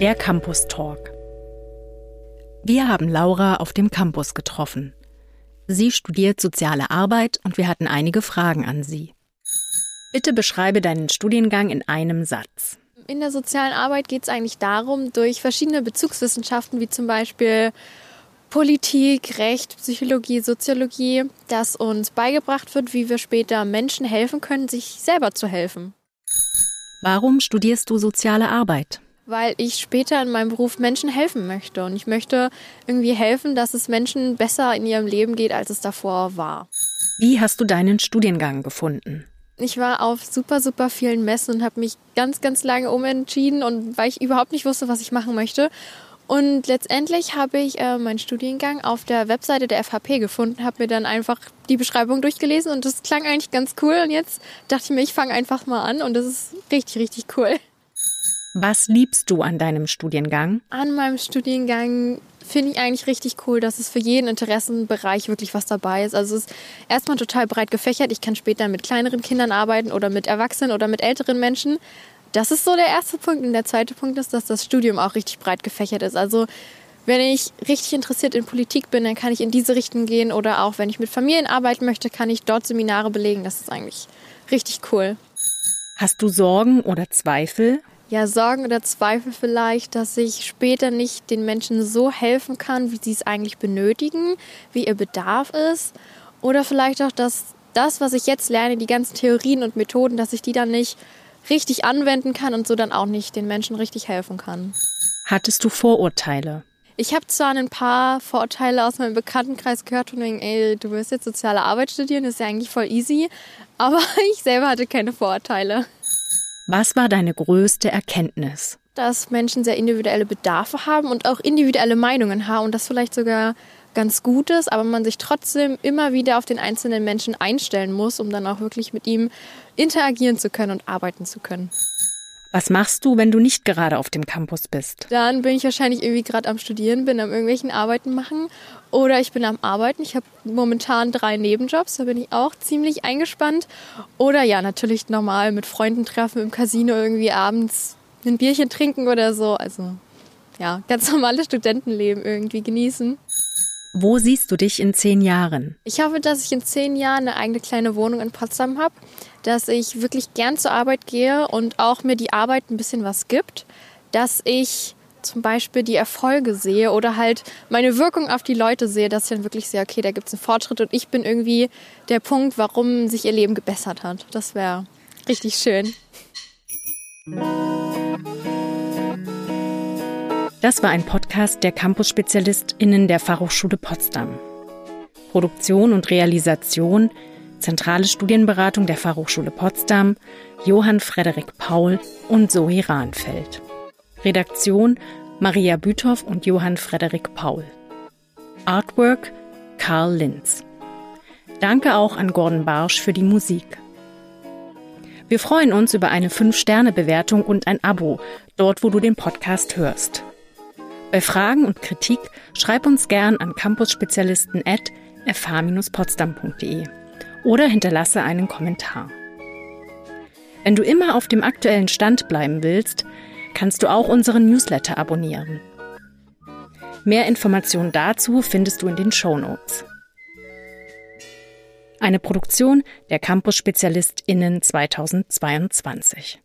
Der Campus Talk. Wir haben Laura auf dem Campus getroffen. Sie studiert soziale Arbeit und wir hatten einige Fragen an sie. Bitte beschreibe deinen Studiengang in einem Satz. In der sozialen Arbeit geht es eigentlich darum, durch verschiedene Bezugswissenschaften wie zum Beispiel Politik, Recht, Psychologie, Soziologie, dass uns beigebracht wird, wie wir später Menschen helfen können, sich selber zu helfen. Warum studierst du soziale Arbeit? Weil ich später in meinem Beruf Menschen helfen möchte. Und ich möchte irgendwie helfen, dass es Menschen besser in ihrem Leben geht, als es davor war. Wie hast du deinen Studiengang gefunden? Ich war auf super, super vielen Messen und habe mich ganz, ganz lange umentschieden und weil ich überhaupt nicht wusste, was ich machen möchte. Und letztendlich habe ich äh, meinen Studiengang auf der Webseite der FHP gefunden, habe mir dann einfach die Beschreibung durchgelesen und das klang eigentlich ganz cool. Und jetzt dachte ich mir, ich fange einfach mal an und das ist richtig, richtig cool. Was liebst du an deinem Studiengang? An meinem Studiengang finde ich eigentlich richtig cool, dass es für jeden Interessenbereich wirklich was dabei ist. Also es ist erstmal total breit gefächert. Ich kann später mit kleineren Kindern arbeiten oder mit Erwachsenen oder mit älteren Menschen. Das ist so der erste Punkt. Und der zweite Punkt ist, dass das Studium auch richtig breit gefächert ist. Also wenn ich richtig interessiert in Politik bin, dann kann ich in diese Richtung gehen. Oder auch wenn ich mit Familien arbeiten möchte, kann ich dort Seminare belegen. Das ist eigentlich richtig cool. Hast du Sorgen oder Zweifel? Ja, Sorgen oder Zweifel vielleicht, dass ich später nicht den Menschen so helfen kann, wie sie es eigentlich benötigen, wie ihr Bedarf ist. Oder vielleicht auch, dass das, was ich jetzt lerne, die ganzen Theorien und Methoden, dass ich die dann nicht richtig anwenden kann und so dann auch nicht den Menschen richtig helfen kann. Hattest du Vorurteile? Ich habe zwar ein paar Vorurteile aus meinem Bekanntenkreis gehört von wegen, ey, du wirst jetzt soziale Arbeit studieren, ist ja eigentlich voll easy, aber ich selber hatte keine Vorurteile. Was war deine größte Erkenntnis? Dass Menschen sehr individuelle Bedarfe haben und auch individuelle Meinungen haben und das vielleicht sogar ganz gut ist, aber man sich trotzdem immer wieder auf den einzelnen Menschen einstellen muss, um dann auch wirklich mit ihm interagieren zu können und arbeiten zu können. Was machst du, wenn du nicht gerade auf dem Campus bist? Dann bin ich wahrscheinlich irgendwie gerade am Studieren, bin am irgendwelchen Arbeiten machen oder ich bin am Arbeiten. Ich habe momentan drei Nebenjobs, da bin ich auch ziemlich eingespannt. Oder ja, natürlich normal mit Freunden treffen im Casino irgendwie abends ein Bierchen trinken oder so. Also ja, ganz normales Studentenleben irgendwie genießen. Wo siehst du dich in zehn Jahren? Ich hoffe, dass ich in zehn Jahren eine eigene kleine Wohnung in Potsdam habe, dass ich wirklich gern zur Arbeit gehe und auch mir die Arbeit ein bisschen was gibt, dass ich zum Beispiel die Erfolge sehe oder halt meine Wirkung auf die Leute sehe, dass ich dann wirklich sehe, okay, da gibt es einen Fortschritt und ich bin irgendwie der Punkt, warum sich ihr Leben gebessert hat. Das wäre richtig schön. Das war ein Podcast der Campus-SpezialistInnen der Fachhochschule Potsdam. Produktion und Realisation, zentrale Studienberatung der Fachhochschule Potsdam, Johann Frederik Paul und Zoe Rahnfeld. Redaktion Maria Büthoff und Johann Frederik Paul. Artwork Karl Linz. Danke auch an Gordon Barsch für die Musik. Wir freuen uns über eine 5-Sterne-Bewertung und ein Abo, dort wo du den Podcast hörst. Bei Fragen und Kritik schreib uns gern an campusspezialisten at fh-potsdam.de oder hinterlasse einen Kommentar. Wenn du immer auf dem aktuellen Stand bleiben willst, kannst du auch unseren Newsletter abonnieren. Mehr Informationen dazu findest du in den Show Notes. Eine Produktion der Campus SpezialistInnen 2022.